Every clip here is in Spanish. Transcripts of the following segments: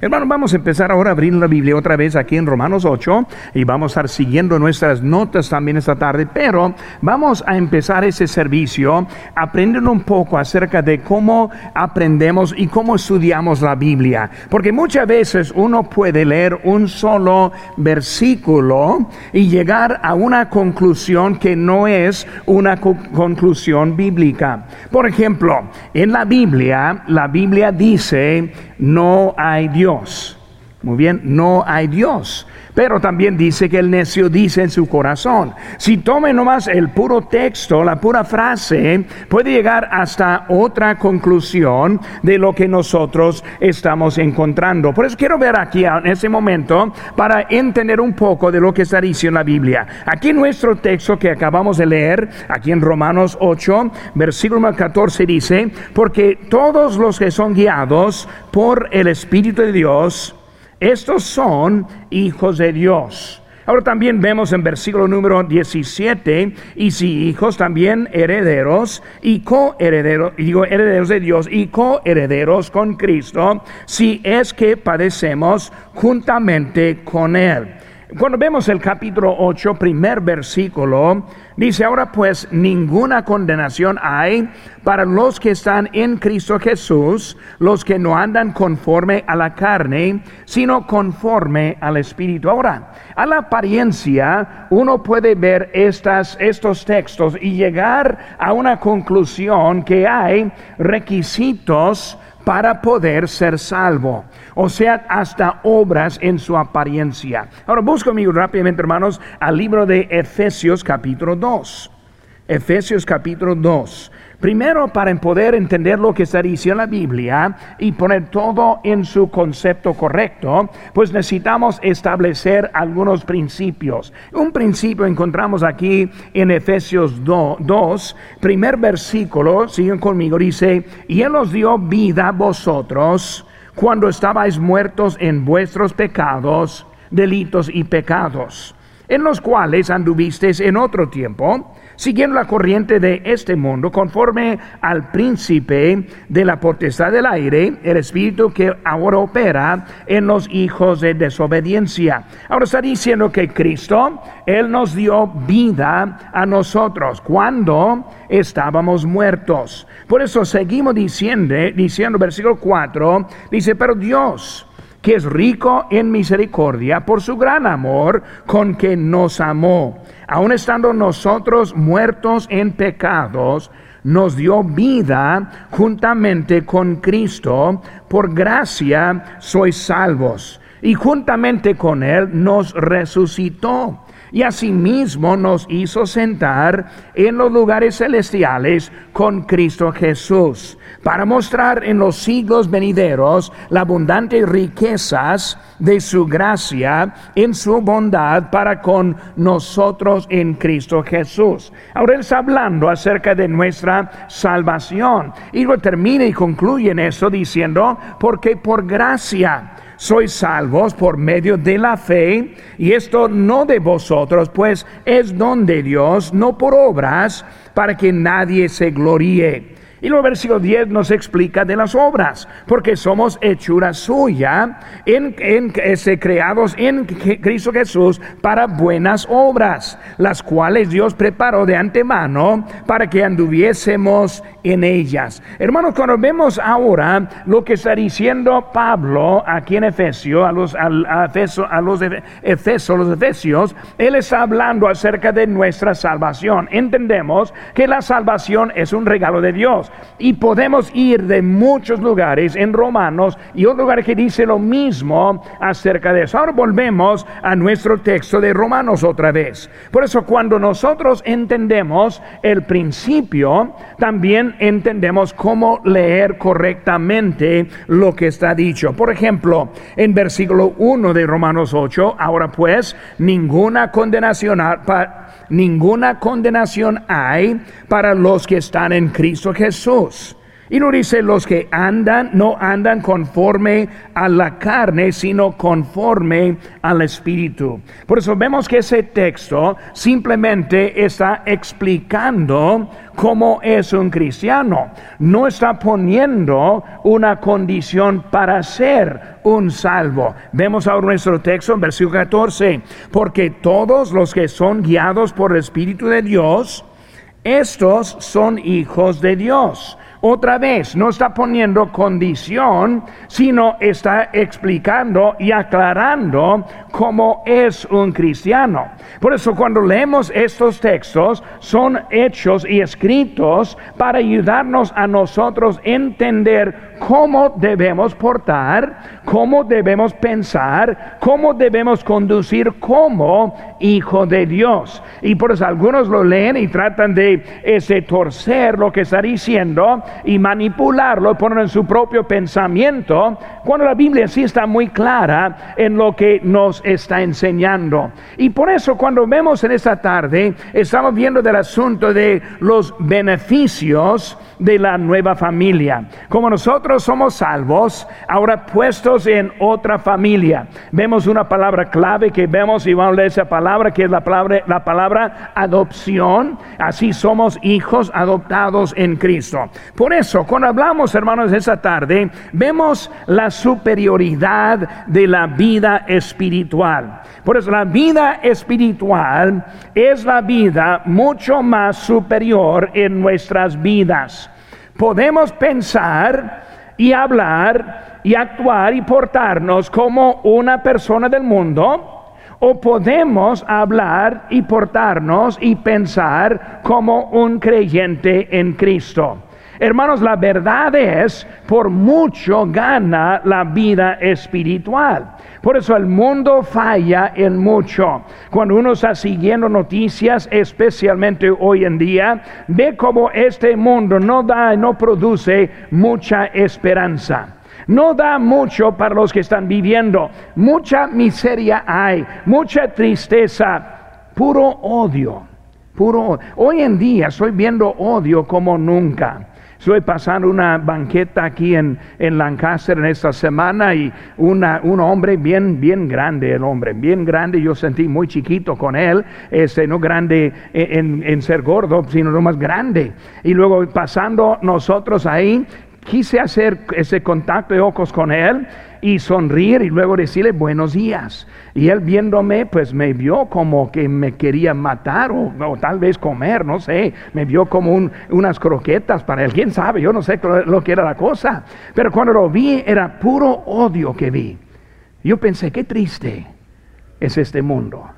Hermano, vamos a empezar ahora a abrir la Biblia otra vez aquí en Romanos 8 y vamos a estar siguiendo nuestras notas también esta tarde, pero vamos a empezar ese servicio aprendiendo un poco acerca de cómo aprendemos y cómo estudiamos la Biblia, porque muchas veces uno puede leer un solo versículo y llegar a una conclusión que no es una conclusión bíblica. Por ejemplo, en la Biblia, la Biblia dice, no hay Dios muy bien, no hay Dios. Pero también dice que el necio dice en su corazón. Si tome nomás el puro texto, la pura frase, puede llegar hasta otra conclusión de lo que nosotros estamos encontrando. Por eso quiero ver aquí en ese momento para entender un poco de lo que está diciendo la Biblia. Aquí en nuestro texto que acabamos de leer, aquí en Romanos 8, versículo 14 dice, porque todos los que son guiados por el Espíritu de Dios, estos son hijos de Dios. Ahora también vemos en versículo número 17, y si hijos también herederos y coherederos, digo herederos de Dios y coherederos con Cristo, si es que padecemos juntamente con Él cuando vemos el capítulo 8, primer versículo, dice, ahora pues ninguna condenación hay para los que están en Cristo Jesús, los que no andan conforme a la carne, sino conforme al Espíritu. Ahora, a la apariencia, uno puede ver estas, estos textos y llegar a una conclusión que hay requisitos para poder ser salvo. O sea, hasta obras en su apariencia. Ahora busco conmigo rápidamente, hermanos, al libro de Efesios capítulo 2. Efesios capítulo 2. Primero, para poder entender lo que está diciendo la Biblia y poner todo en su concepto correcto, pues necesitamos establecer algunos principios. Un principio encontramos aquí en Efesios 2, primer versículo, siguen conmigo, dice, y Él os dio vida a vosotros cuando estabais muertos en vuestros pecados, delitos y pecados, en los cuales anduvisteis en otro tiempo siguiendo la corriente de este mundo, conforme al príncipe de la potestad del aire, el espíritu que ahora opera en los hijos de desobediencia. Ahora está diciendo que Cristo, Él nos dio vida a nosotros cuando estábamos muertos. Por eso seguimos diciendo, diciendo versículo 4, dice, pero Dios, que es rico en misericordia por su gran amor con que nos amó. Aun estando nosotros muertos en pecados, nos dio vida juntamente con Cristo. Por gracia sois salvos. Y juntamente con Él nos resucitó y asimismo nos hizo sentar en los lugares celestiales con Cristo Jesús, para mostrar en los siglos venideros las abundantes riquezas de su gracia en su bondad para con nosotros en Cristo Jesús. Ahora él está hablando acerca de nuestra salvación y lo termina y concluye en eso diciendo, porque por gracia sois salvos por medio de la fe, y esto no de vosotros, pues es don de Dios, no por obras, para que nadie se gloríe. Y luego versículo 10 nos explica de las obras, porque somos hechura suya, en, en, este, creados en Cristo Jesús para buenas obras, las cuales Dios preparó de antemano para que anduviésemos en ellas. Hermanos, cuando vemos ahora lo que está diciendo Pablo aquí en Efesio, a los, a, a los Efesios, los Efesios, él está hablando acerca de nuestra salvación. Entendemos que la salvación es un regalo de Dios. Y podemos ir de muchos lugares en Romanos y otro lugar que dice lo mismo acerca de eso. Ahora volvemos a nuestro texto de Romanos otra vez. Por eso cuando nosotros entendemos el principio, también entendemos cómo leer correctamente lo que está dicho. Por ejemplo, en versículo 1 de Romanos 8, ahora pues, ninguna condenación ninguna condenación hay para los que están en Cristo Jesús. Y no dice los que andan, no andan conforme a la carne, sino conforme al Espíritu. Por eso vemos que ese texto simplemente está explicando cómo es un cristiano. No está poniendo una condición para ser un salvo. Vemos ahora nuestro texto en versículo 14, porque todos los que son guiados por el Espíritu de Dios, estos son hijos de Dios. Otra vez, no está poniendo condición, sino está explicando y aclarando cómo es un cristiano. Por eso cuando leemos estos textos, son hechos y escritos para ayudarnos a nosotros entender cómo debemos portar, cómo debemos pensar, cómo debemos conducir como hijo de Dios. Y por eso algunos lo leen y tratan de ese torcer lo que está diciendo y manipularlo, poner en su propio pensamiento, cuando la Biblia sí está muy clara en lo que nos está enseñando. Y por eso cuando vemos en esta tarde, estamos viendo del asunto de los beneficios de la nueva familia. Como nosotros somos salvos, ahora puestos en otra familia. Vemos una palabra clave que vemos y vamos a leer esa palabra que es la palabra, la palabra adopción. Así somos hijos adoptados en Cristo. Por eso, cuando hablamos, hermanos, esa tarde, vemos la superioridad de la vida espiritual. Por eso la vida espiritual es la vida mucho más superior en nuestras vidas. Podemos pensar y hablar y actuar y portarnos como una persona del mundo o podemos hablar y portarnos y pensar como un creyente en Cristo. Hermanos, la verdad es, por mucho gana la vida espiritual. Por eso el mundo falla en mucho. Cuando uno está siguiendo noticias, especialmente hoy en día, ve cómo este mundo no da, no produce mucha esperanza. No da mucho para los que están viviendo. Mucha miseria hay, mucha tristeza, puro odio. Puro Hoy en día estoy viendo odio como nunca. Estoy pasando una banqueta aquí en, en Lancaster en esta semana y una, un hombre bien, bien grande, el hombre, bien grande, yo sentí muy chiquito con él, este, no grande en, en ser gordo, sino no más grande. Y luego pasando nosotros ahí, quise hacer ese contacto de ojos con él y sonreír y luego decirle buenos días. Y él viéndome, pues me vio como que me quería matar o, tal vez comer, no sé. Me vio como unas croquetas para él, quién sabe, yo no sé lo que era la cosa. Pero cuando lo vi era puro odio que vi. Yo pensé, qué triste es este mundo.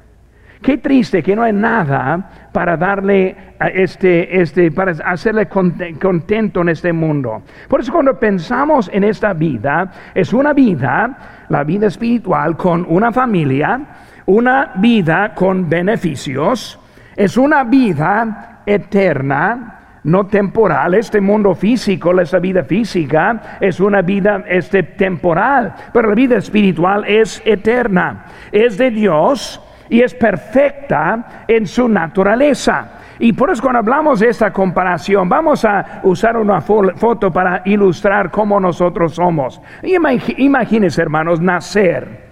Qué triste que no hay nada para darle a este, este, para hacerle contento en este mundo. Por eso cuando pensamos en esta vida, es una vida, la vida espiritual, con una familia, una vida con beneficios, es una vida eterna, no temporal. Este mundo físico, esta vida física, es una vida este, temporal, pero la vida espiritual es eterna, es de Dios y es perfecta en su naturaleza. Y por eso cuando hablamos de esta comparación, vamos a usar una foto para ilustrar cómo nosotros somos. Imagínense, hermanos, nacer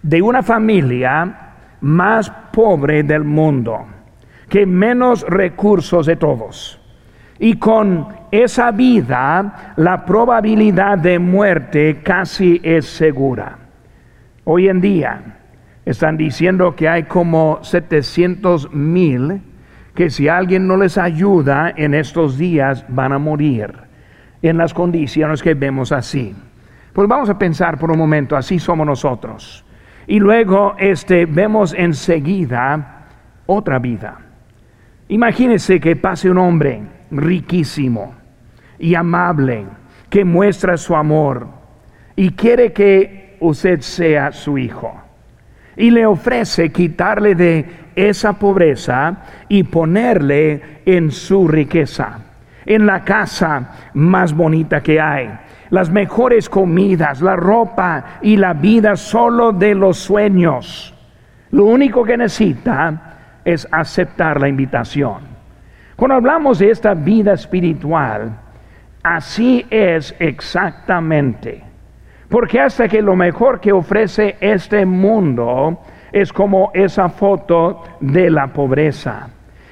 de una familia más pobre del mundo, que menos recursos de todos. Y con esa vida, la probabilidad de muerte casi es segura. Hoy en día, están diciendo que hay como 700 mil que si alguien no les ayuda en estos días van a morir en las condiciones que vemos así. Pues vamos a pensar por un momento, así somos nosotros. Y luego este, vemos enseguida otra vida. Imagínense que pase un hombre riquísimo y amable que muestra su amor y quiere que usted sea su hijo y le ofrece quitarle de esa pobreza y ponerle en su riqueza, en la casa más bonita que hay, las mejores comidas, la ropa y la vida solo de los sueños. Lo único que necesita es aceptar la invitación. Cuando hablamos de esta vida espiritual, Así es exactamente. Porque hasta que lo mejor que ofrece este mundo es como esa foto de la pobreza.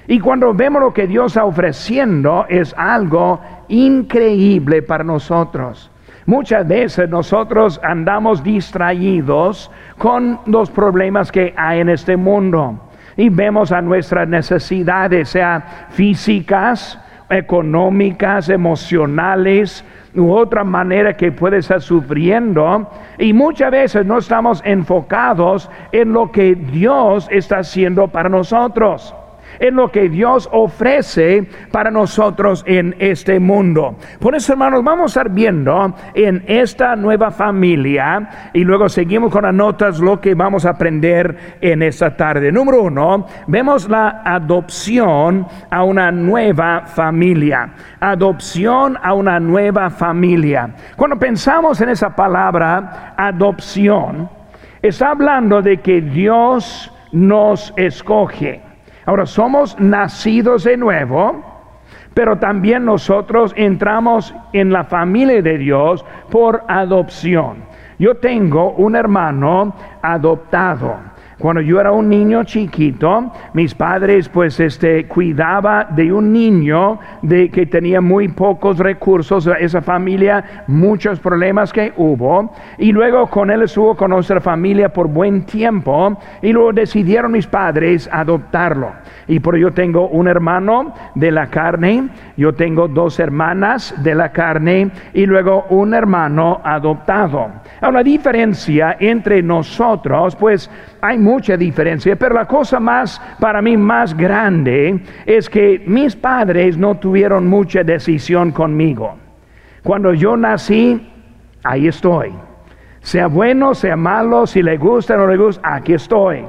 Y cuando vemos lo que Dios está ofreciendo es algo increíble para nosotros. Muchas veces nosotros andamos distraídos con los problemas que hay en este mundo y vemos a nuestras necesidades, sea físicas, económicas, emocionales, u otra manera que puede estar sufriendo. Y muchas veces no estamos enfocados en lo que Dios está haciendo para nosotros en lo que Dios ofrece para nosotros en este mundo. Por eso, hermanos, vamos a estar viendo en esta nueva familia y luego seguimos con las notas lo que vamos a aprender en esta tarde. Número uno, vemos la adopción a una nueva familia. Adopción a una nueva familia. Cuando pensamos en esa palabra adopción, está hablando de que Dios nos escoge. Ahora, somos nacidos de nuevo, pero también nosotros entramos en la familia de Dios por adopción. Yo tengo un hermano adoptado. Cuando yo era un niño chiquito, mis padres pues este cuidaba de un niño de que tenía muy pocos recursos, esa familia, muchos problemas que hubo, y luego con él estuvo con nuestra familia por buen tiempo, y luego decidieron mis padres adoptarlo. Y por ello tengo un hermano de la carne, yo tengo dos hermanas de la carne y luego un hermano adoptado. Ahora, la diferencia entre nosotros, pues hay mucha diferencia, pero la cosa más, para mí, más grande es que mis padres no tuvieron mucha decisión conmigo. Cuando yo nací, ahí estoy. Sea bueno, sea malo, si le gusta o no le gusta, aquí estoy.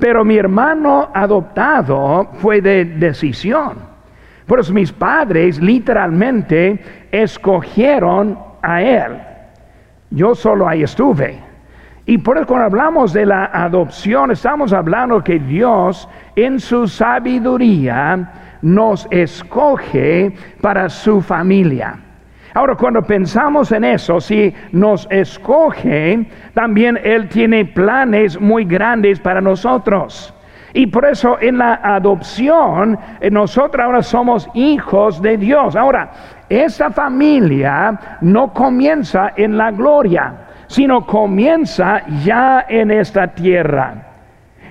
Pero mi hermano adoptado fue de decisión. Por eso mis padres literalmente escogieron a él. Yo solo ahí estuve. Y por eso cuando hablamos de la adopción, estamos hablando que Dios en su sabiduría nos escoge para su familia. Ahora, cuando pensamos en eso, si nos escoge, también Él tiene planes muy grandes para nosotros. Y por eso en la adopción, eh, nosotros ahora somos hijos de Dios. Ahora, esa familia no comienza en la gloria sino comienza ya en esta tierra.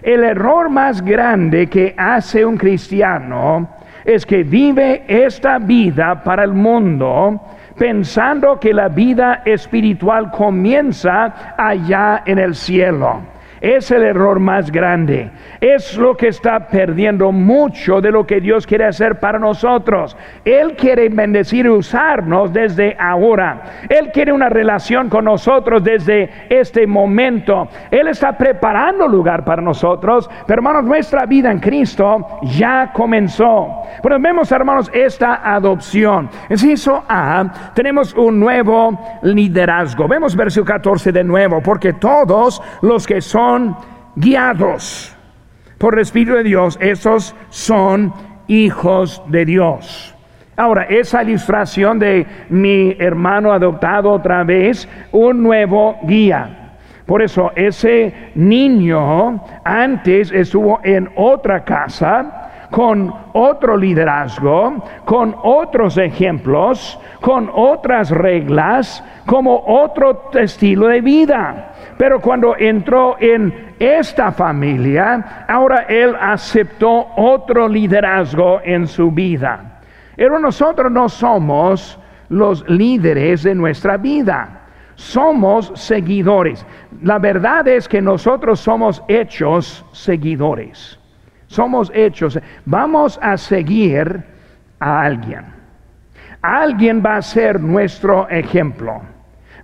El error más grande que hace un cristiano es que vive esta vida para el mundo pensando que la vida espiritual comienza allá en el cielo. Es el error más grande. Es lo que está perdiendo mucho de lo que Dios quiere hacer para nosotros. Él quiere bendecir y usarnos desde ahora. Él quiere una relación con nosotros desde este momento. Él está preparando lugar para nosotros. Pero hermanos, nuestra vida en Cristo ya comenzó. Pero vemos, hermanos, esta adopción. En eso A, tenemos un nuevo liderazgo. Vemos versículo 14 de nuevo. Porque todos los que son guiados por el Espíritu de Dios, esos son hijos de Dios. Ahora, esa ilustración de mi hermano adoptado otra vez, un nuevo guía. Por eso ese niño antes estuvo en otra casa, con otro liderazgo, con otros ejemplos, con otras reglas, como otro estilo de vida. Pero cuando entró en esta familia, ahora él aceptó otro liderazgo en su vida. Pero nosotros no somos los líderes de nuestra vida. Somos seguidores. La verdad es que nosotros somos hechos seguidores. Somos hechos. Vamos a seguir a alguien. Alguien va a ser nuestro ejemplo.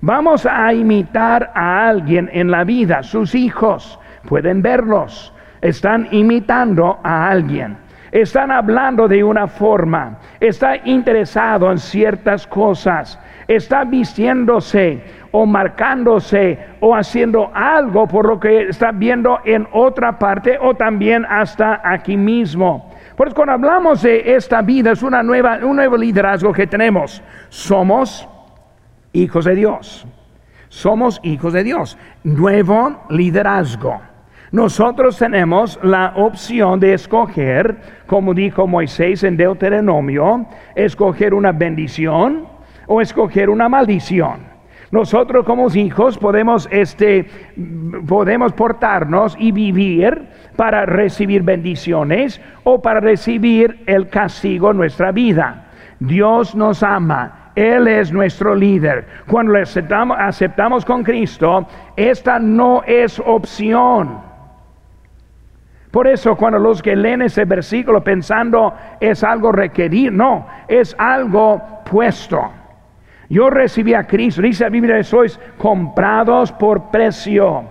Vamos a imitar a alguien en la vida, sus hijos pueden verlos, están imitando a alguien, están hablando de una forma, está interesado en ciertas cosas, está vistiéndose o marcándose o haciendo algo por lo que está viendo en otra parte o también hasta aquí mismo. Por eso cuando hablamos de esta vida es una nueva, un nuevo liderazgo que tenemos. Somos hijos de Dios. Somos hijos de Dios. Nuevo liderazgo. Nosotros tenemos la opción de escoger, como dijo Moisés en Deuteronomio, escoger una bendición o escoger una maldición. Nosotros como hijos podemos, este, podemos portarnos y vivir para recibir bendiciones o para recibir el castigo en nuestra vida. Dios nos ama. Él es nuestro líder. Cuando le aceptamos, aceptamos con Cristo, esta no es opción. Por eso cuando los que leen ese versículo pensando es algo requerido, no, es algo puesto. Yo recibí a Cristo, dice la Biblia, sois comprados por precio.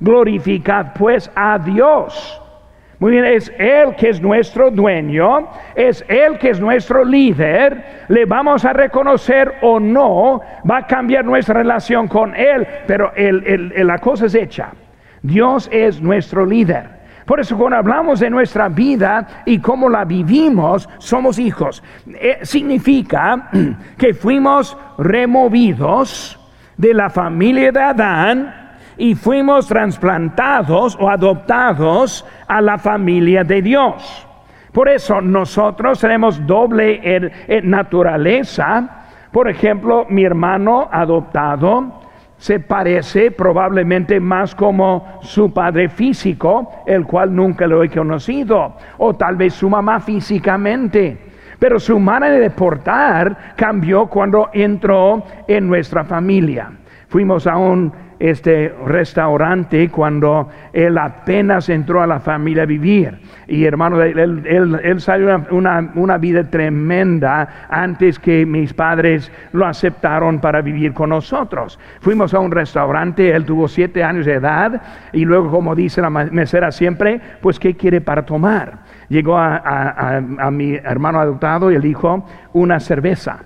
Glorificad pues a Dios. Muy bien, es Él que es nuestro dueño, es Él que es nuestro líder, le vamos a reconocer o no, va a cambiar nuestra relación con Él, pero la cosa es hecha. Dios es nuestro líder. Por eso cuando hablamos de nuestra vida y cómo la vivimos, somos hijos. Eh, significa que fuimos removidos de la familia de Adán y fuimos trasplantados o adoptados a la familia de Dios. Por eso nosotros tenemos doble naturaleza. Por ejemplo, mi hermano adoptado se parece probablemente más como su padre físico, el cual nunca lo he conocido, o tal vez su mamá físicamente. Pero su manera de portar cambió cuando entró en nuestra familia. Fuimos a un este restaurante cuando él apenas entró a la familia a vivir. Y hermano, él, salió una, una, vida tremenda antes que mis padres lo aceptaron para vivir con nosotros. Fuimos a un restaurante, él tuvo siete años de edad y luego, como dice la mesera siempre, pues ¿qué quiere para tomar? Llegó a, a mi hermano adoptado y él dijo, una cerveza.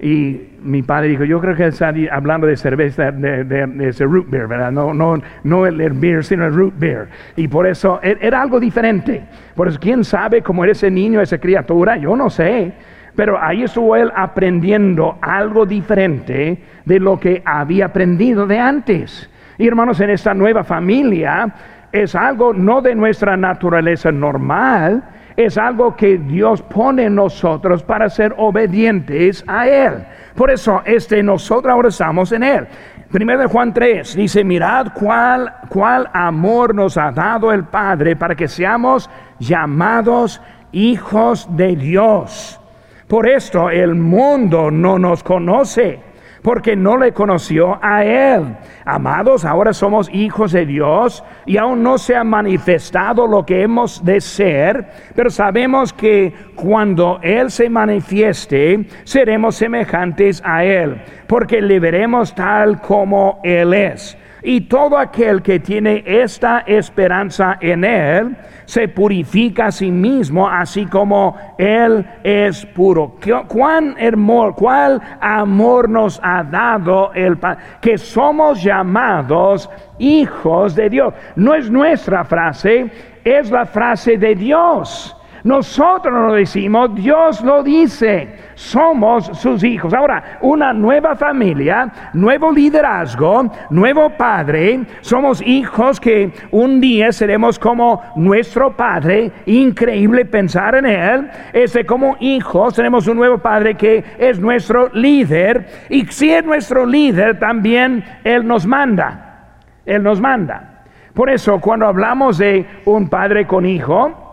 Y mi padre dijo, yo creo que está hablando de cerveza, de, de, ese root beer, ¿verdad? No, no, no el, beer, sino el root beer. Y por eso e, era algo diferente. Por eso, ¿quién sabe cómo era ese niño, esa criatura? Yo no sé. Pero ahí estuvo él aprendiendo algo diferente de lo que había aprendido de antes. Y hermanos, en esta nueva familia es algo no de nuestra naturaleza normal, es algo que Dios pone en nosotros para ser obedientes a Él. Por eso, este, nosotros ahora estamos en Él. Primero de Juan 3 dice, mirad cuál, cuál amor nos ha dado el Padre para que seamos llamados hijos de Dios. Por esto el mundo no nos conoce porque no le conoció a Él. Amados, ahora somos hijos de Dios y aún no se ha manifestado lo que hemos de ser, pero sabemos que cuando Él se manifieste, seremos semejantes a Él, porque le veremos tal como Él es. Y todo aquel que tiene esta esperanza en Él, se purifica a sí mismo, así como Él es puro. ¿Cuán hermoso, cuál amor nos ha dado el Padre? Que somos llamados hijos de Dios. No es nuestra frase, es la frase de Dios. Nosotros no lo decimos, Dios lo dice. Somos sus hijos. Ahora, una nueva familia, nuevo liderazgo, nuevo padre. Somos hijos que un día seremos como nuestro padre. Increíble pensar en él. Ese como hijos tenemos un nuevo padre que es nuestro líder. Y si es nuestro líder, también él nos manda. Él nos manda. Por eso, cuando hablamos de un padre con hijo,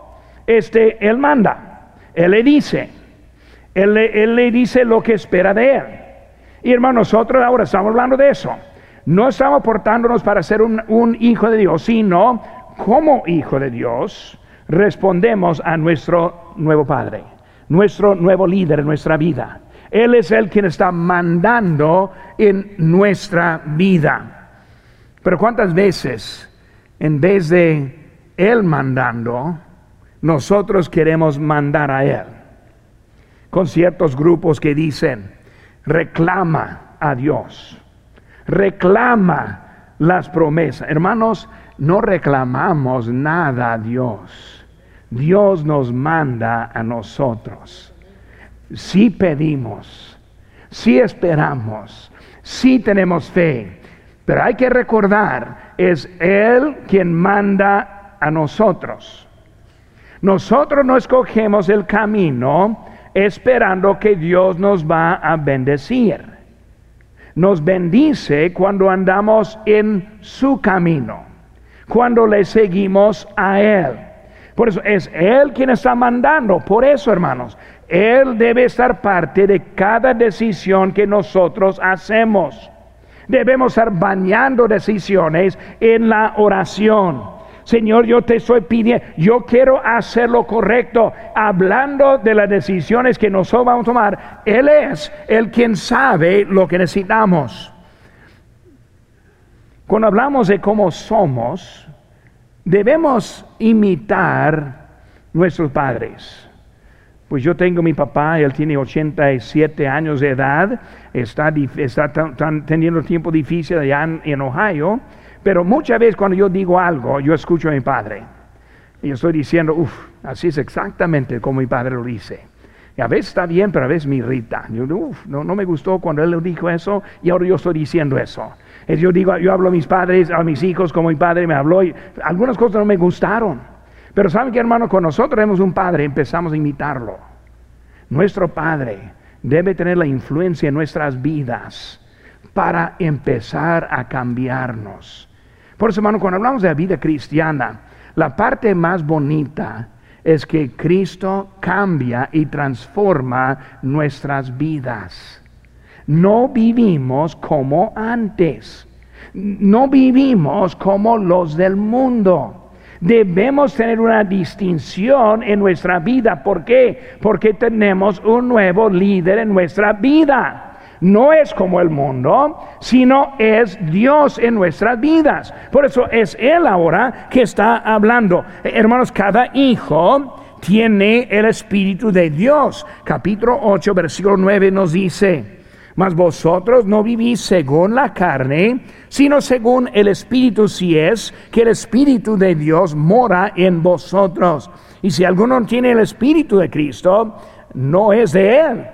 este, Él manda, Él le dice, él, le dice lo que espera de Él. Y hermano, nosotros ahora estamos hablando de eso. No estamos portándonos para ser un, un hijo de Dios, sino como hijo de Dios respondemos a nuestro nuevo Padre, nuestro nuevo líder en nuestra vida. Él es el quien está mandando en nuestra vida. Pero ¿cuántas veces, en vez de Él mandando, nosotros queremos mandar a Él. Con ciertos grupos que dicen, reclama a Dios, reclama las promesas. Hermanos, no reclamamos nada a Dios. Dios nos manda a nosotros. Si pedimos, si esperamos, si tenemos fe, pero hay que recordar, es Él quien manda a nosotros. Nosotros no escogemos el camino esperando que Dios nos va a bendecir. Nos bendice cuando andamos en su camino, cuando le seguimos a Él. Por eso es Él quien está mandando. Por eso, hermanos, Él debe estar parte de cada decisión que nosotros hacemos. Debemos estar bañando decisiones en la oración. Señor, yo te estoy pidiendo, yo quiero hacer lo correcto, hablando de las decisiones que nosotros vamos a tomar. Él es el quien sabe lo que necesitamos. Cuando hablamos de cómo somos, debemos imitar nuestros padres. Pues yo tengo mi papá, él tiene 87 años de edad, está, está teniendo tiempo difícil allá en, Ohio, pero muchas veces cuando yo digo algo, yo escucho a mi padre. Y yo estoy diciendo, uff, así es exactamente como mi padre lo dice. A veces está bien, pero a veces me irrita. Yo, uf, no, no me gustó cuando él dijo eso y ahora yo estoy diciendo eso. Yo digo, yo hablo a mis padres, a mis hijos como mi padre me habló y algunas cosas no me gustaron. Pero saben que hermano, con nosotros tenemos un padre, empezamos a imitarlo. Nuestro padre debe tener la influencia en nuestras vidas para empezar a cambiarnos. Por eso, hermano, cuando hablamos de la vida cristiana, la parte más bonita es que Cristo cambia y transforma nuestras vidas. No vivimos como antes. No vivimos como los del mundo. Debemos tener una distinción en nuestra vida. ¿Por qué? Porque tenemos un nuevo líder en nuestra vida. No es como el mundo, sino es Dios en nuestras vidas. Por eso es Él ahora que está hablando. Hermanos, cada hijo tiene el Espíritu de Dios. Capítulo 8, versículo 9 nos dice. Mas vosotros no vivís según la carne, sino según el Espíritu, si es que el Espíritu de Dios mora en vosotros. Y si alguno tiene el Espíritu de Cristo, no es de él.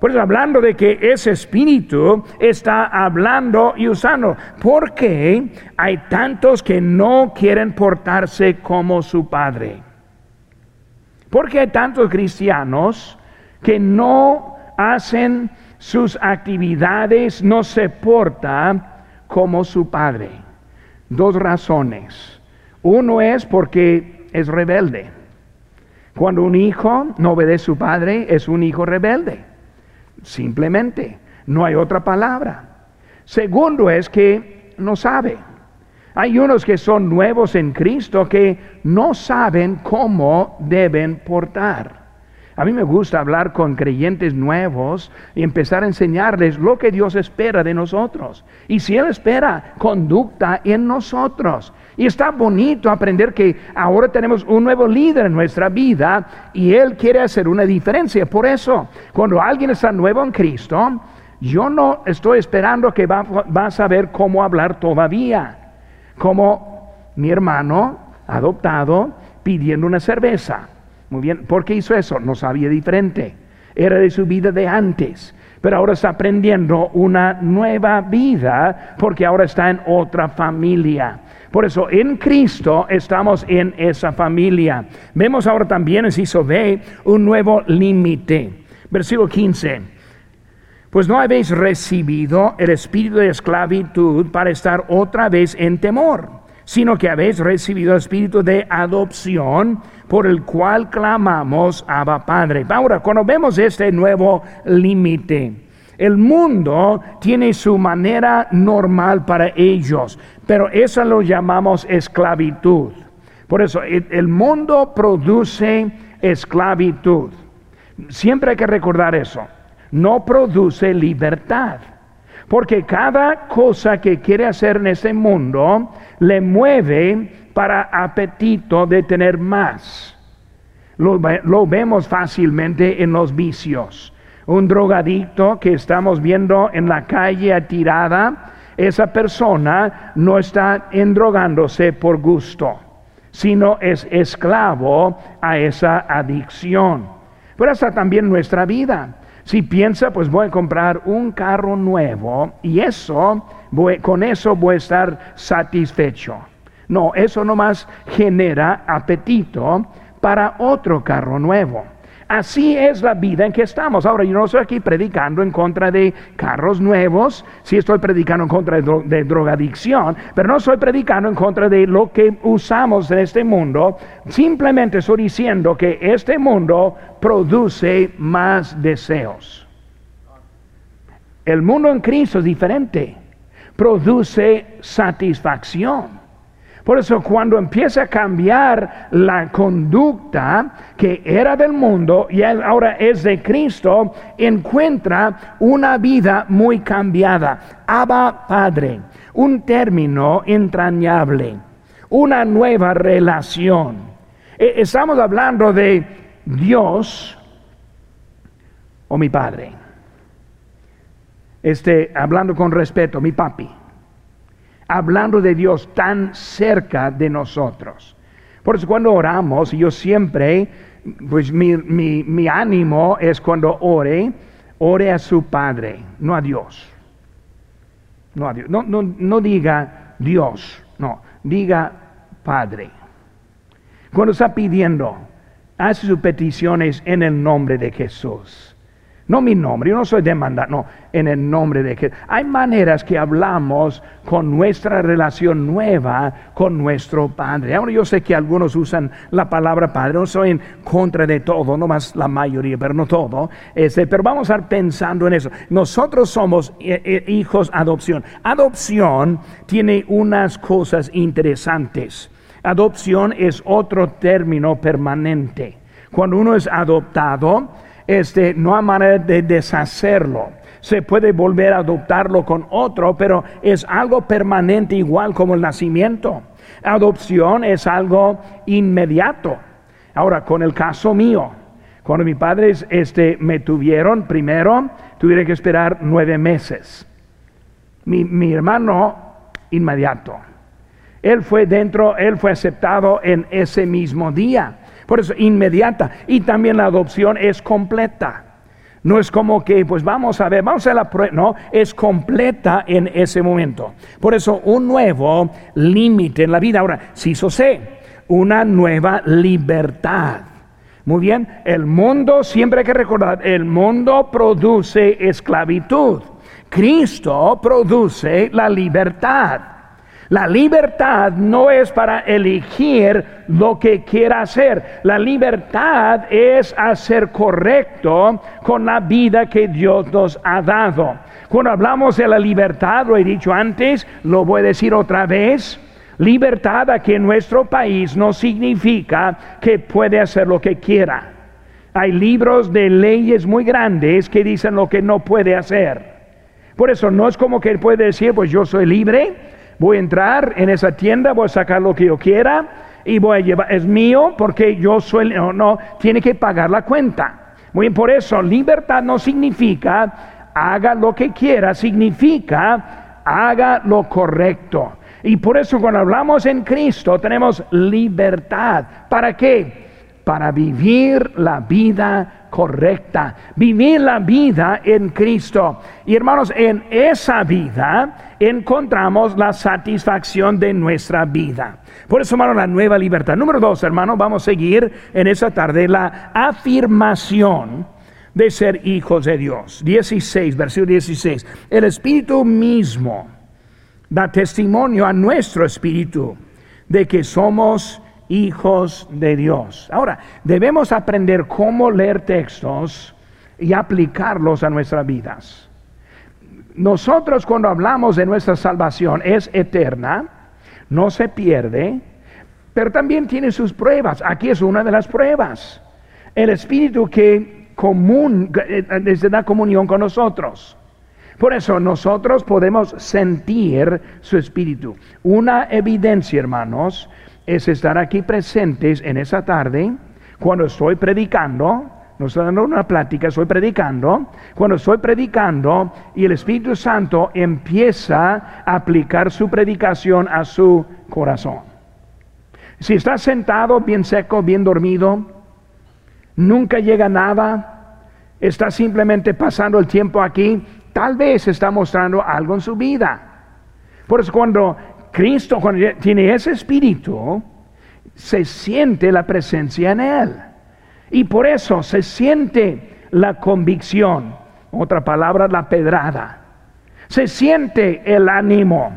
Por eso hablando de que ese espíritu está hablando y usando. Porque hay tantos que no quieren portarse como su padre. Porque hay tantos cristianos que no hacen sus actividades no se porta como su padre. Dos razones. Uno es porque es rebelde. Cuando un hijo no obedece a su padre, es un hijo rebelde. Simplemente, no hay otra palabra. Segundo es que no sabe. Hay unos que son nuevos en Cristo que no saben cómo deben portar. A mí me gusta hablar con creyentes nuevos y empezar a enseñarles lo que Dios espera de nosotros. Y si Él espera conducta en nosotros. Y está bonito aprender que ahora tenemos un nuevo líder en nuestra vida y Él quiere hacer una diferencia. Por eso, cuando alguien está nuevo en Cristo, yo no estoy esperando que va, va a saber cómo hablar todavía. Como mi hermano adoptado pidiendo una cerveza. Muy bien, ¿por qué hizo eso? No sabía diferente. Era de su vida de antes. Pero ahora está aprendiendo una nueva vida porque ahora está en otra familia. Por eso en Cristo estamos en esa familia. Vemos ahora también, hizo ve un nuevo límite. Versículo 15. Pues no habéis recibido el espíritu de esclavitud para estar otra vez en temor sino que habéis recibido el espíritu de adopción por el cual clamamos Abba Padre. Ahora, cuando vemos este nuevo límite, el mundo tiene su manera normal para ellos, pero eso lo llamamos esclavitud. Por eso, el mundo produce esclavitud. Siempre hay que recordar eso. No produce libertad. Porque cada cosa que quiere hacer en este mundo le mueve para apetito de tener más. Lo, vemos fácilmente en los vicios. Un drogadicto que estamos viendo en la calle atirada, esa persona no está endrogándose por gusto. sino es esclavo a esa adicción. Pero hasta también nuestra vida. Si piensa, pues voy a comprar un carro nuevo y eso, con eso voy a estar satisfecho. No, eso nomás genera apetito para otro carro nuevo. Así es la vida en que estamos. Ahora, yo no estoy aquí predicando en contra de carros nuevos, sí estoy predicando en contra de, drogadicción, pero no estoy predicando en contra de lo que usamos en este mundo. Simplemente estoy diciendo que este mundo produce más deseos. El mundo en Cristo es diferente, produce satisfacción. Por eso cuando empieza a cambiar la conducta que era del mundo y ahora es de Cristo, encuentra una vida muy cambiada. Abba Padre, un término entrañable, una nueva relación. E, estamos hablando de Dios o mi Padre. Este, hablando con respeto, mi papi hablando de Dios tan cerca de nosotros. Por eso cuando oramos, yo siempre, pues mi, ánimo es cuando ore, ore a su Padre, no a Dios. No, a Dios. No, no diga Dios, no, diga Padre. Cuando está pidiendo, hace sus peticiones en el nombre de Jesús. No mi nombre, yo no soy demandado, no, en el nombre de que hay maneras que hablamos con nuestra relación nueva con nuestro Padre. Ahora yo sé que algunos usan la palabra Padre, no soy en contra de todo, no más la mayoría, pero no todo. Este, pero vamos a estar pensando en eso. Nosotros somos eh, eh, hijos adopción. Adopción tiene unas cosas interesantes. Adopción es otro término permanente. Cuando uno es adoptado, este, no hay manera de deshacerlo. Se puede volver a adoptarlo con otro, pero es algo permanente igual como el nacimiento. Adopción es algo inmediato. Ahora, con el caso mío, cuando mis padres este, me tuvieron, primero tuve que esperar nueve meses. Mi, mi hermano, inmediato. Él fue dentro, él fue aceptado en ese mismo día. Por eso, inmediata. Y también la adopción es completa. No es como que, pues vamos a ver, vamos a la prueba. No, es completa en ese momento. Por eso, un nuevo límite en la vida. Ahora, si sé, una nueva libertad. Muy bien, el mundo, siempre hay que recordar, el mundo produce esclavitud. Cristo produce la libertad. La libertad no es para elegir lo que quiera hacer. La libertad es hacer correcto con la vida que Dios nos ha dado. Cuando hablamos de la libertad, lo he dicho antes, lo voy a decir otra vez. Libertad aquí en nuestro país no significa que puede hacer lo que quiera. Hay libros de leyes muy grandes que dicen lo que no puede hacer. Por eso no es como que él puede decir, pues yo soy libre, Voy a entrar en esa tienda, voy a sacar lo que yo quiera y voy a llevar, es mío porque yo soy, no, no, tiene que pagar la cuenta. Muy bien, por eso libertad no significa haga lo que quiera, significa haga lo correcto. Y por eso cuando hablamos en Cristo tenemos libertad. ¿Para qué? Para vivir la vida correcta, vivir la vida en Cristo. Y hermanos, en esa vida encontramos la satisfacción de nuestra vida. Por eso, hermano, la nueva libertad. Número dos, hermano, vamos a seguir en esa tarde la afirmación de ser hijos de Dios. 16, versículo 16. El Espíritu mismo da testimonio a nuestro espíritu de que somos hijos de Dios. Ahora, debemos aprender cómo leer textos y aplicarlos a nuestras vidas. Nosotros cuando hablamos de nuestra salvación es eterna, no se pierde, pero también tiene sus pruebas. Aquí es una de las pruebas. El Espíritu que común, eh, la comunión con nosotros. Por eso nosotros podemos sentir su Espíritu. Una evidencia, hermanos, es estar aquí presentes en esa tarde cuando estoy predicando, no estoy dando una plática, estoy predicando, cuando estoy predicando y el Espíritu Santo empieza a aplicar su predicación a su corazón. Si estás sentado bien seco, bien dormido, nunca llega nada, está simplemente pasando el tiempo aquí, tal vez está mostrando algo en su vida. Por eso cuando Cristo cuando tiene ese espíritu, se siente la presencia en él. Y por eso se siente la convicción, otra palabra, la pedrada. Se siente el ánimo,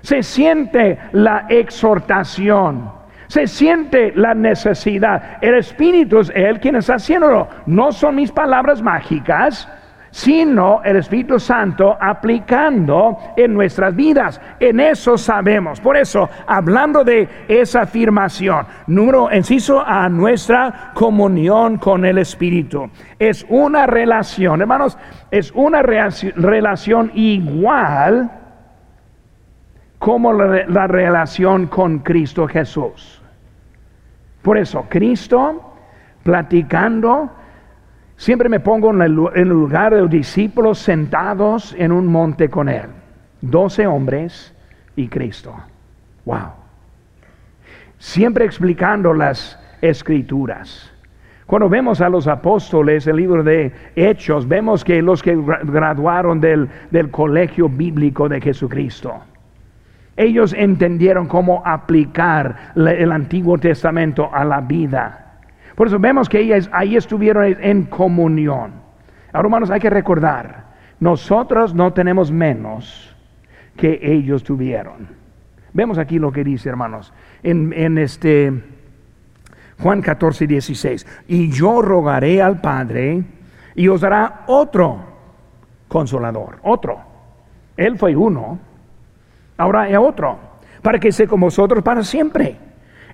se siente la exhortación, se siente la necesidad. El Espíritu es Él quien está haciéndolo. No son mis palabras mágicas, sino el Espíritu Santo aplicando en nuestras vidas. En eso sabemos. Por eso, hablando de esa afirmación, número inciso a nuestra comunión con el Espíritu. Es una relación, hermanos, es una relación igual como la, la relación con Cristo Jesús. Por eso, Cristo platicando Siempre me pongo en el, lugar de los discípulos sentados en un monte con él. Doce hombres y Cristo. Wow. Siempre explicando las escrituras. Cuando vemos a los apóstoles, el libro de Hechos, vemos que los que graduaron del, del colegio bíblico de Jesucristo, ellos entendieron cómo aplicar el Antiguo Testamento a la vida por eso vemos que ellas ahí estuvieron en comunión. Ahora, hermanos, hay que recordar, nosotros no tenemos menos que ellos tuvieron. Vemos aquí lo que dice, hermanos, en, en este Juan 14, 16. Y yo rogaré al Padre y os dará otro consolador, otro. Él fue uno, ahora hay otro, para que esté con vosotros para siempre.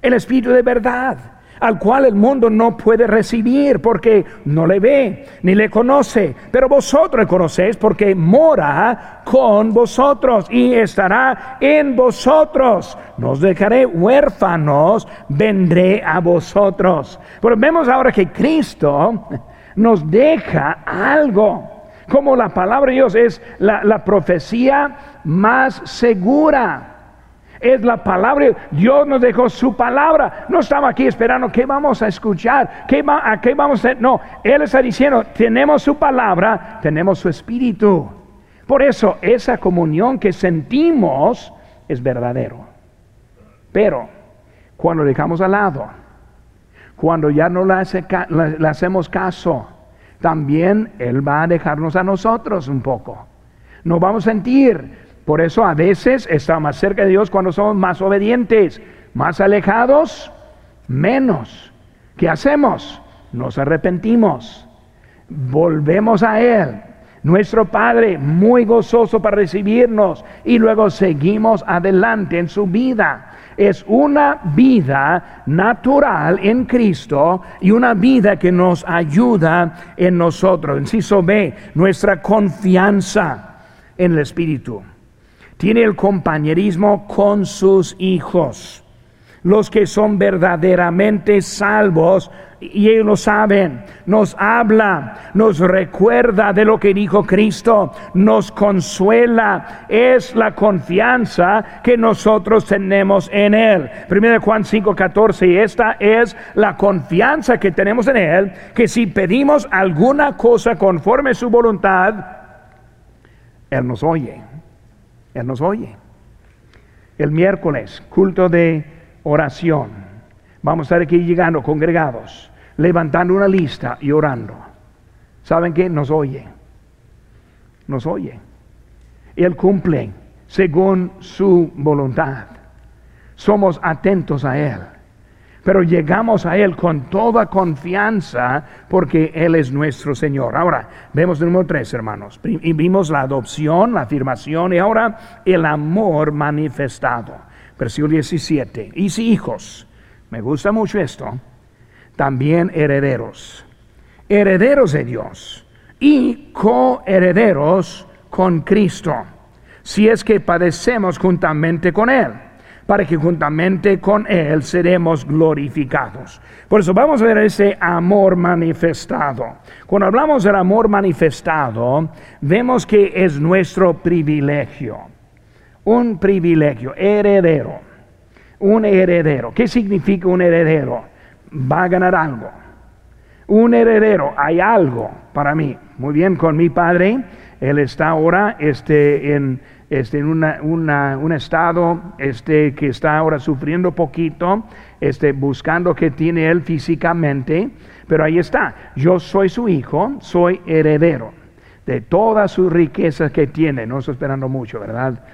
El Espíritu de verdad al cual el mundo no puede recibir porque no le ve ni le conoce. Pero vosotros le conocéis porque mora con vosotros y estará en vosotros. Nos dejaré huérfanos, vendré a vosotros. Pero vemos ahora que Cristo nos deja algo. Como la palabra de Dios es la, la profecía más segura es la palabra. Dios nos dejó su palabra. No estaba aquí esperando qué vamos a escuchar, qué a qué vamos a... No, Él está diciendo, tenemos su palabra, tenemos su espíritu. Por eso esa comunión que sentimos es verdadero. Pero cuando dejamos al lado, cuando ya no le hacemos caso, también Él va a dejarnos a nosotros un poco. Nos vamos a sentir por eso a veces está más cerca de Dios cuando somos más obedientes, más alejados, menos. ¿Qué hacemos? Nos arrepentimos, volvemos a Él, nuestro Padre, muy gozoso para recibirnos y luego seguimos adelante en su vida. Es una vida natural en Cristo y una vida que nos ayuda en nosotros. Inciso B, nuestra confianza en el Espíritu tiene el compañerismo con sus hijos. Los que son verdaderamente salvos, y ellos lo saben, nos habla, nos recuerda de lo que dijo Cristo, nos consuela, es la confianza que nosotros tenemos en Él. Primero Juan 5:14, y esta es la confianza que tenemos en Él, que si pedimos alguna cosa conforme a su voluntad, Él nos oye. Nos oye. El miércoles, culto de oración. Vamos a estar aquí llegando congregados, levantando una lista y orando. ¿Saben qué? Nos oye. Nos oye. Él cumple según su voluntad. Somos atentos a Él pero llegamos a Él con toda confianza porque Él es nuestro Señor. Ahora, vemos el número tres, hermanos. Y vimos la adopción, la afirmación y ahora el amor manifestado. Versículo 17. Y si hijos, me gusta mucho esto, también herederos. Herederos de Dios y coherederos con Cristo, si es que padecemos juntamente con Él para que juntamente con Él seremos glorificados. Por eso vamos a ver ese amor manifestado. Cuando hablamos del amor manifestado, vemos que es nuestro privilegio, un privilegio heredero. Un heredero. ¿Qué significa un heredero? Va a ganar algo. Un heredero, hay algo para mí. Muy bien, con mi padre, él está ahora este, en, este, en una, un estado este, que está ahora sufriendo poquito, este, buscando que tiene él físicamente, pero ahí está. Yo soy su hijo, soy heredero de todas sus riquezas que tiene. No estoy esperando mucho, ¿verdad?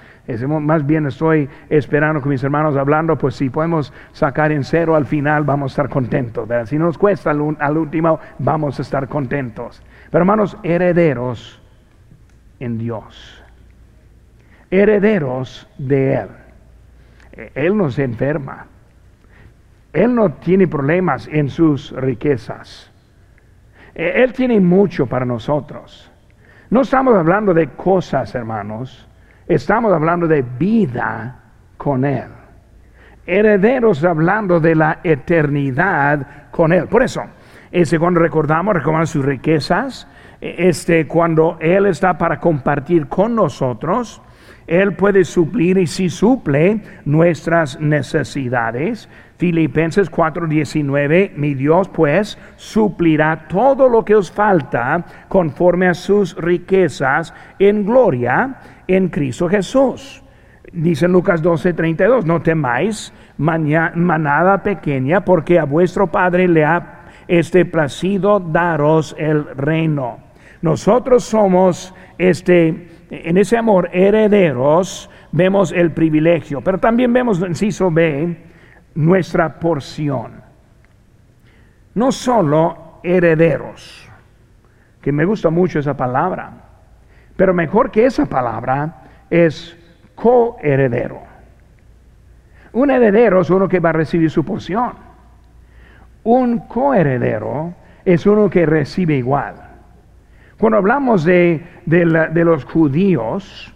más bien estoy esperando con mis hermanos hablando, pues si podemos sacar en cero al final, vamos a estar contentos. Si nos cuesta al, al último, vamos a estar contentos. Pero hermanos, herederos en Dios. Herederos de Él. Él no se enferma. Él no tiene problemas en sus riquezas. Él tiene mucho para nosotros. No estamos hablando de cosas, hermanos. Estamos hablando de vida con Él. Herederos hablando de la eternidad con Él. Por eso, ese cuando recordamos, recordamos sus riquezas, e, este, cuando Él está para compartir con nosotros, Él puede suplir y si suple nuestras necesidades. Filipenses 4:19, mi Dios pues suplirá todo lo que os falta conforme a sus riquezas en gloria en Cristo Jesús. Dice Lucas 12:32, no temáis manada pequeña, porque a vuestro Padre le ha este placido daros el reino. Nosotros somos este en ese amor herederos, vemos el privilegio, pero también vemos en Ciso B nuestra porción. No solo herederos, que me gusta mucho esa palabra, pero mejor que esa palabra es coheredero. Un heredero es uno que va a recibir su porción. Un coheredero es uno que recibe igual. Cuando hablamos de, los judíos,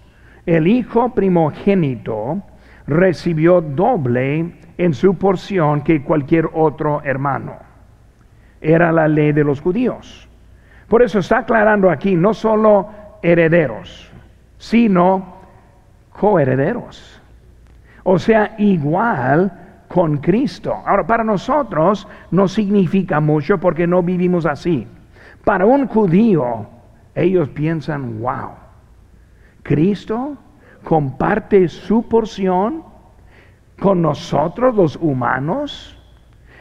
el hijo primogénito recibió doble en su porción que cualquier otro hermano. Era la ley de los judíos. Por eso está aclarando aquí, no solo herederos, sino coherederos. O sea, igual con Cristo. Ahora, para nosotros no significa mucho porque no vivimos así. Para un judío, ellos piensan, wow, Cristo comparte su porción con nosotros los humanos.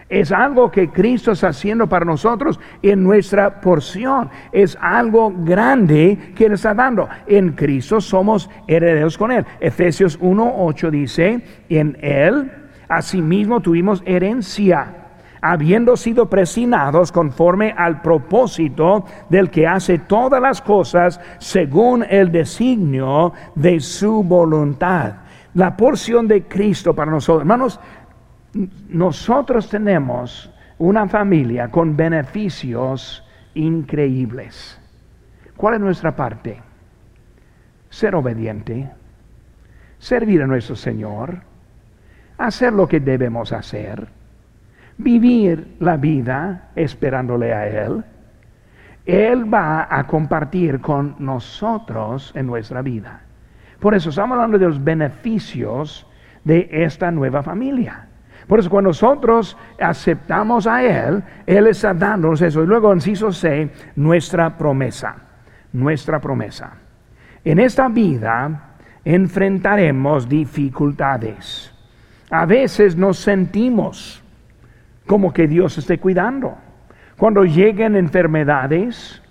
Es algo que Cristo está haciendo para nosotros en nuestra porción. Es algo grande que Él está dando. En Cristo somos herederos con Él. Efesios 1.8 dice, en Él asimismo tuvimos herencia, habiendo sido presinados conforme al propósito del que hace todas las cosas según el designio de su voluntad. La porción de Cristo para nosotros. Hermanos, nosotros tenemos una familia con beneficios increíbles. ¿Cuál es nuestra parte? Ser obediente, servir a nuestro Señor, hacer lo que debemos hacer, vivir la vida esperándole a Él. Él va a compartir con nosotros en nuestra vida. Por eso estamos hablando de los beneficios de esta nueva familia. Por eso cuando nosotros aceptamos a Él, Él está dándonos eso. Y luego inciso C, nuestra promesa, nuestra promesa. En esta vida enfrentaremos dificultades. A veces nos sentimos como que Dios esté cuidando. Cuando lleguen enfermedades,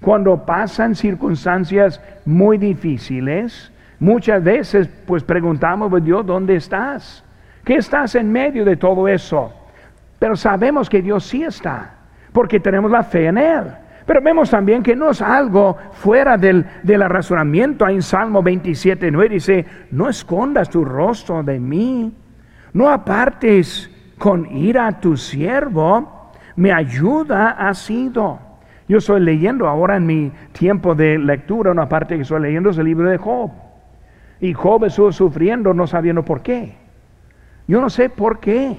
cuando pasan circunstancias muy difíciles, muchas veces pues preguntamos, pues, Dios, ¿dónde estás? ¿Qué estás en medio de todo eso? Pero sabemos que Dios sí está, porque tenemos la fe en Él. Pero vemos también que no es algo fuera del, del razonamiento. en Salmo 27, 9 dice, no escondas tu rostro de mí, no apartes con ira tu siervo, mi ayuda ha sido. Yo estoy leyendo ahora en mi tiempo de lectura, una parte que estoy leyendo es el libro de Job. Y Job estuvo sufriendo no sabiendo por qué. Yo no sé por qué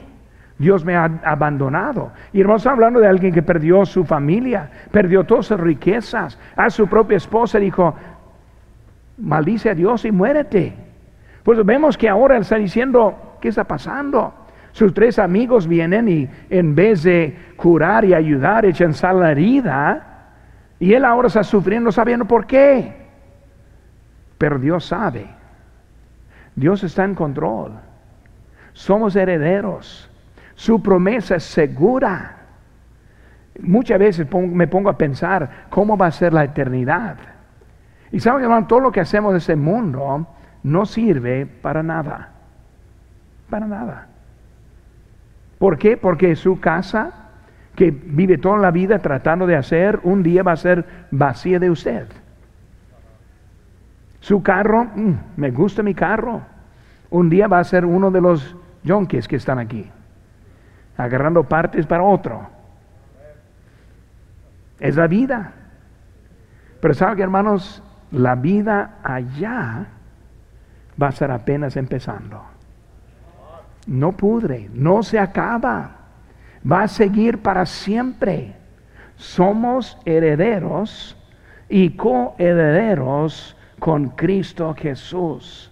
Dios me ha abandonado. Y hermanos, hablando de alguien que perdió su familia, perdió todas sus riquezas, a su propia esposa dijo, maldice a Dios y muérete. Pues vemos que ahora él está diciendo, ¿qué está pasando? Sus tres amigos vienen y en vez de curar y ayudar, echan sal la herida. Y él ahora está sufriendo sabiendo por qué. Pero Dios sabe. Dios está en control. Somos herederos. Su promesa es segura. Muchas veces me pongo a pensar cómo va a ser la eternidad. Y saben, hermano, todo lo que hacemos en este mundo no sirve para nada. Para nada. ¿Por qué? Porque su casa, que vive toda la vida tratando de hacer, un día va a ser vacía de usted. Su carro, mm, me gusta mi carro. Un día va a ser uno de los yonkis que están aquí, agarrando partes para otro. Es la vida. Pero saben que hermanos, la vida allá va a ser apenas empezando. No pudre, no se acaba, va a seguir para siempre. Somos herederos y coherederos con Cristo Jesús.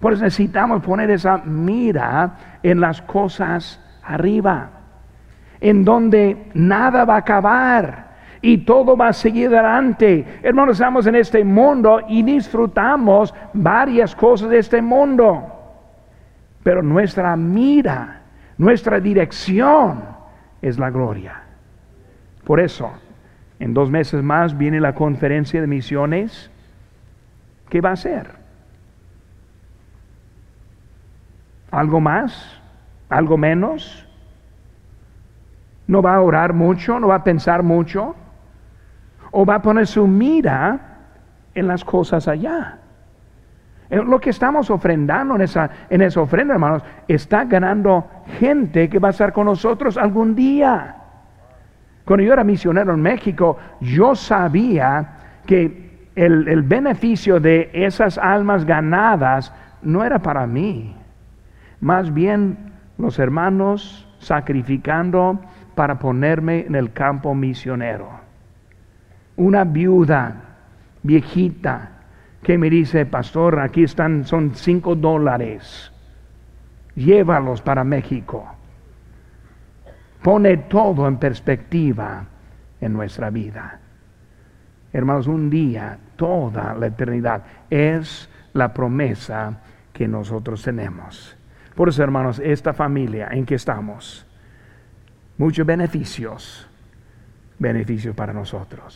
Por eso necesitamos poner esa mira en las cosas arriba, en donde nada va a acabar y todo va a seguir adelante. Hermanos, estamos en este mundo y disfrutamos varias cosas de este mundo, pero nuestra mira, nuestra dirección es la gloria. Por eso, en dos meses más viene la conferencia de misiones ¿qué va a hacer? ¿Algo más? ¿Algo menos? ¿No va a orar mucho? ¿No va a pensar mucho? ¿O va a poner su mira en las cosas allá? Lo que estamos ofrendando en esa, en esa ofrenda, hermanos, está ganando gente que va a estar con nosotros algún día. Cuando yo era misionero en México, yo sabía que el, beneficio de esas almas ganadas no era para mí, más bien los hermanos sacrificando para ponerme en el campo misionero. Una viuda viejita que me dice, pastor, aquí están, son cinco dólares, llévalos para México. Pone todo en perspectiva en nuestra vida. Hermanos, un día, toda la eternidad, es la promesa que nosotros tenemos. Por eso, hermanos, esta familia en que estamos, muchos beneficios, beneficios para nosotros.